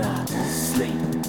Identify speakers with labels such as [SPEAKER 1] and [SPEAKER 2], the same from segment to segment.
[SPEAKER 1] not sleep.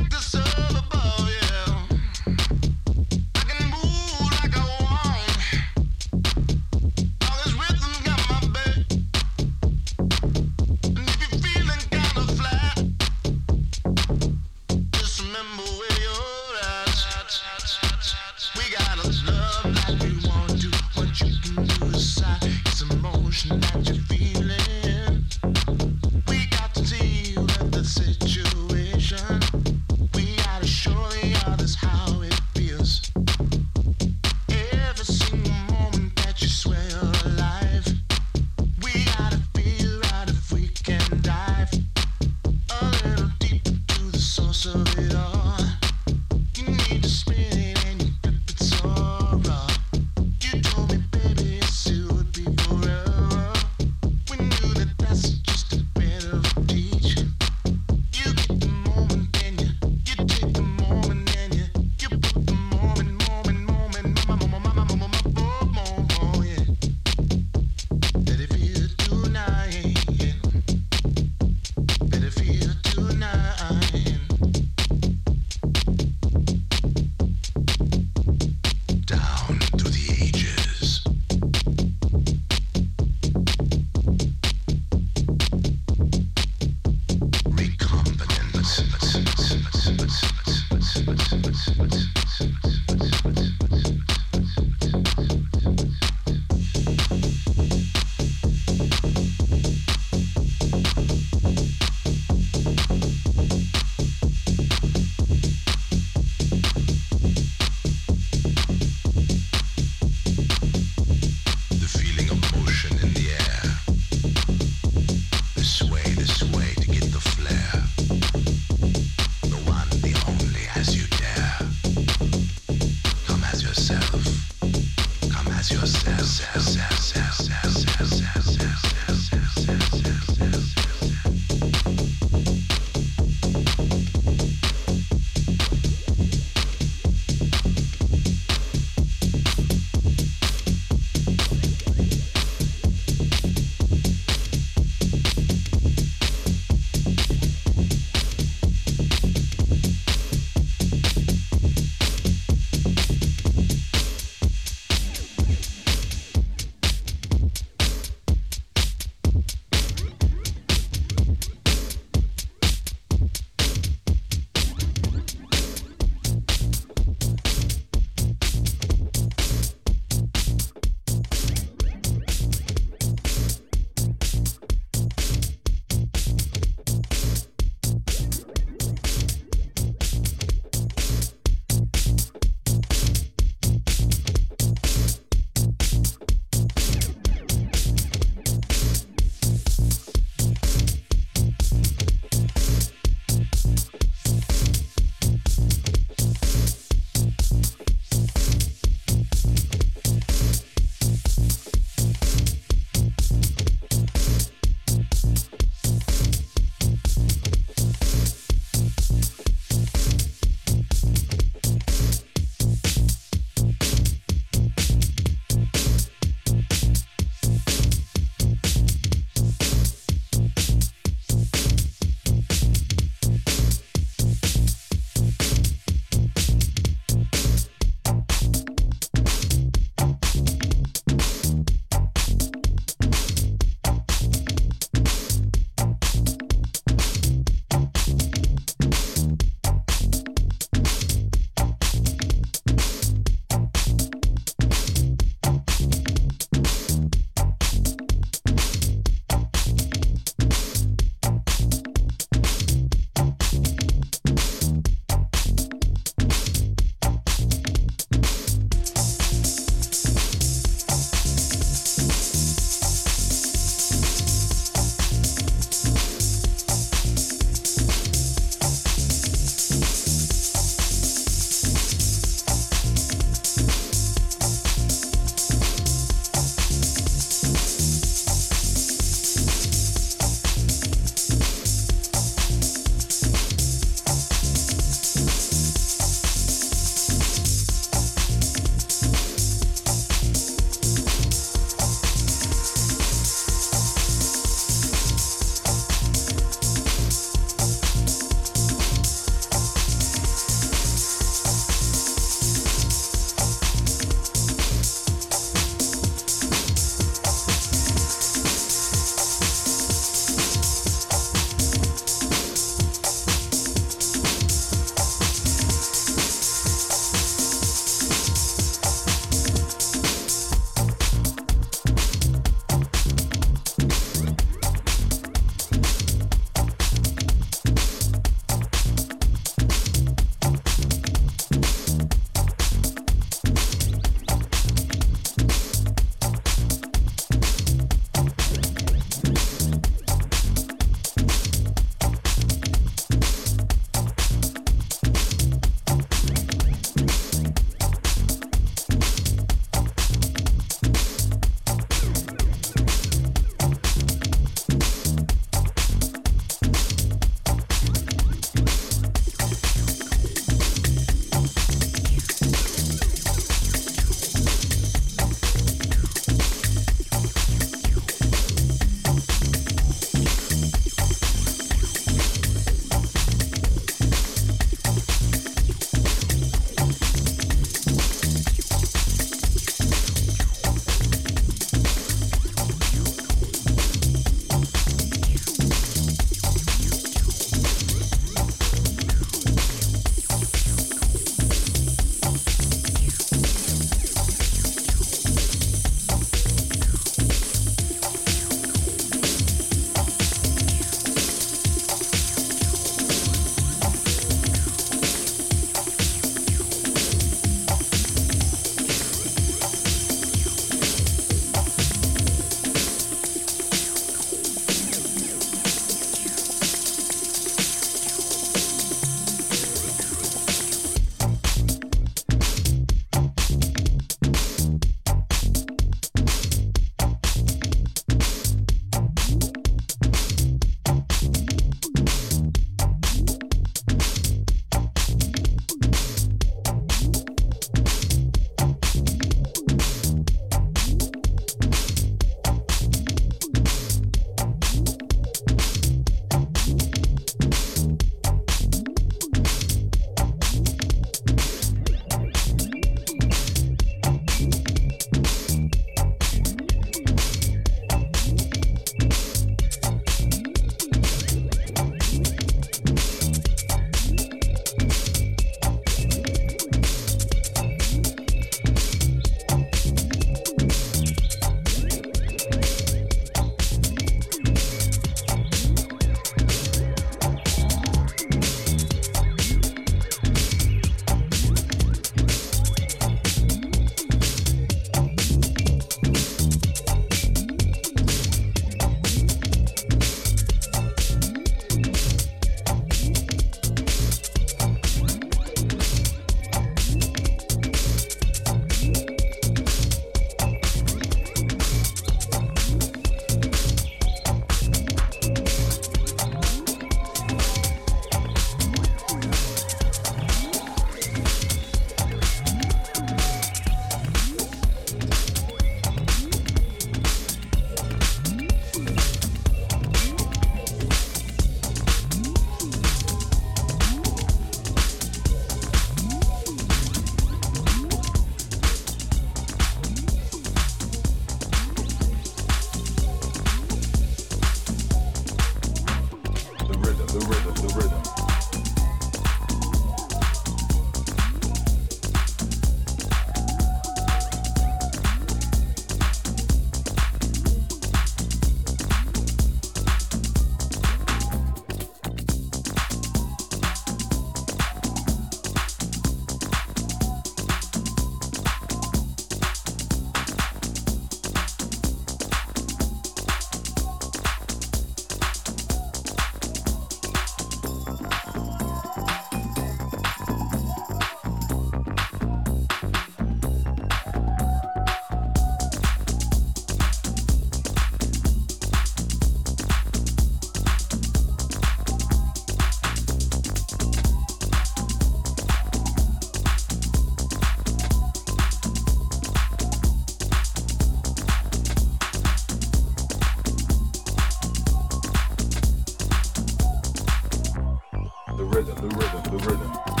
[SPEAKER 2] the rhythm, the
[SPEAKER 3] rhythm, the rhythm.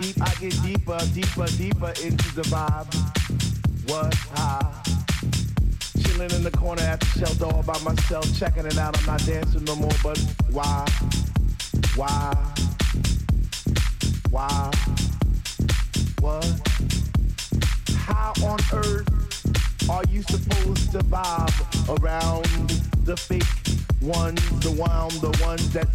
[SPEAKER 3] Deeper,
[SPEAKER 4] deeper deeper into the vibe. What high? Chilling in the corner at the all by myself, checking it out. I'm not dancing no more, but why? Why? Why? What? How on earth are you supposed to vibe around the fake ones, the one, the ones that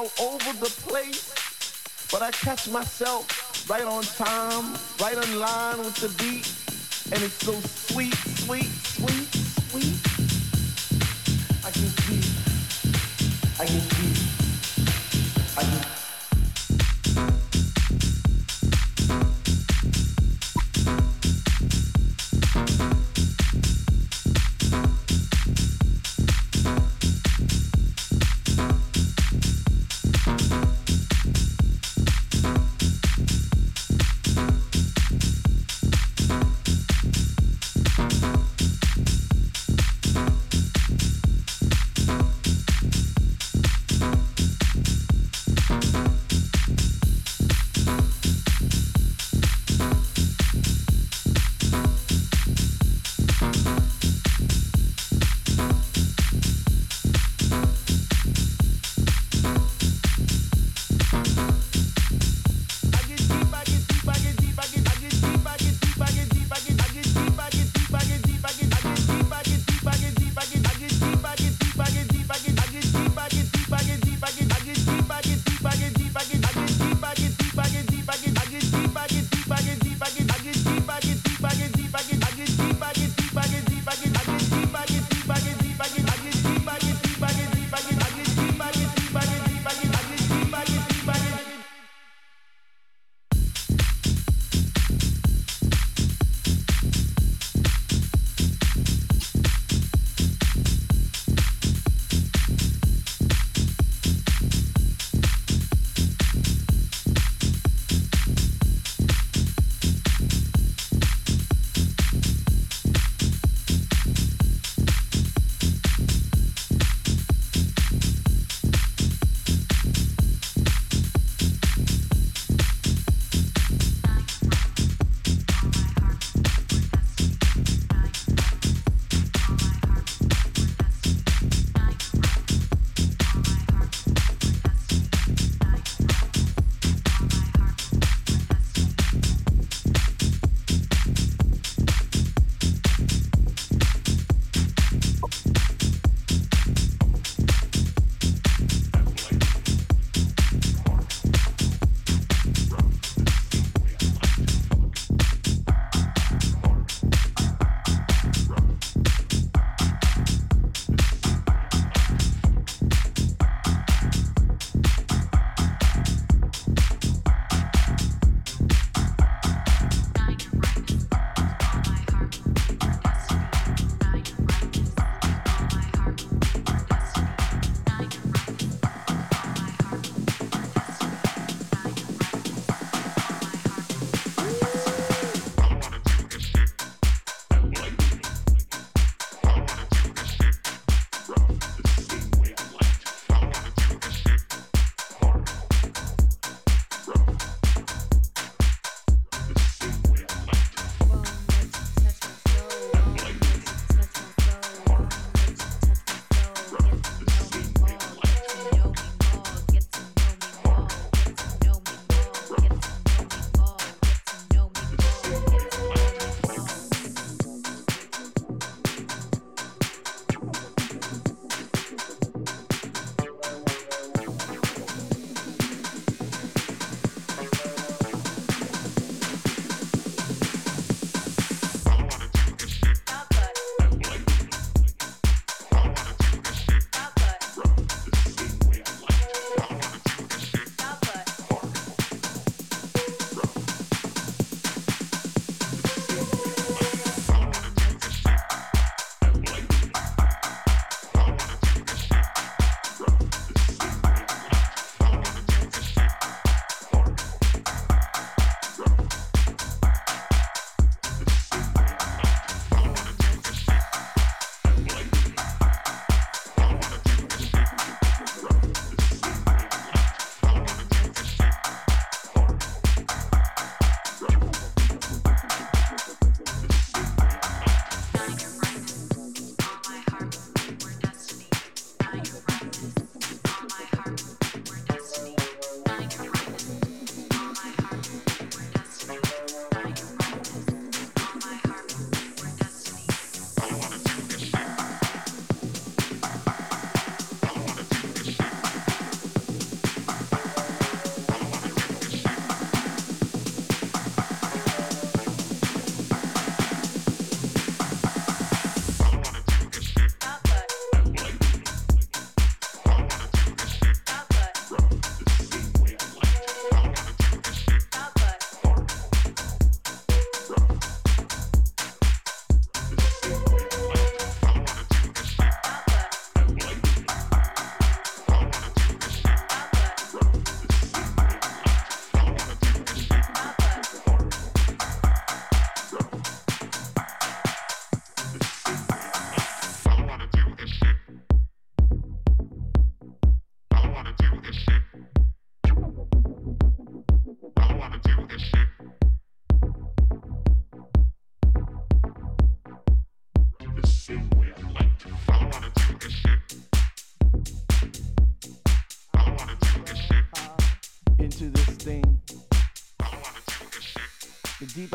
[SPEAKER 4] all over the place, but I catch myself right on time, right on line with the beat, and it's so sweet, sweet, sweet.